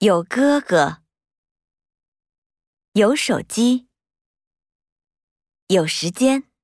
有哥哥有手机有时间。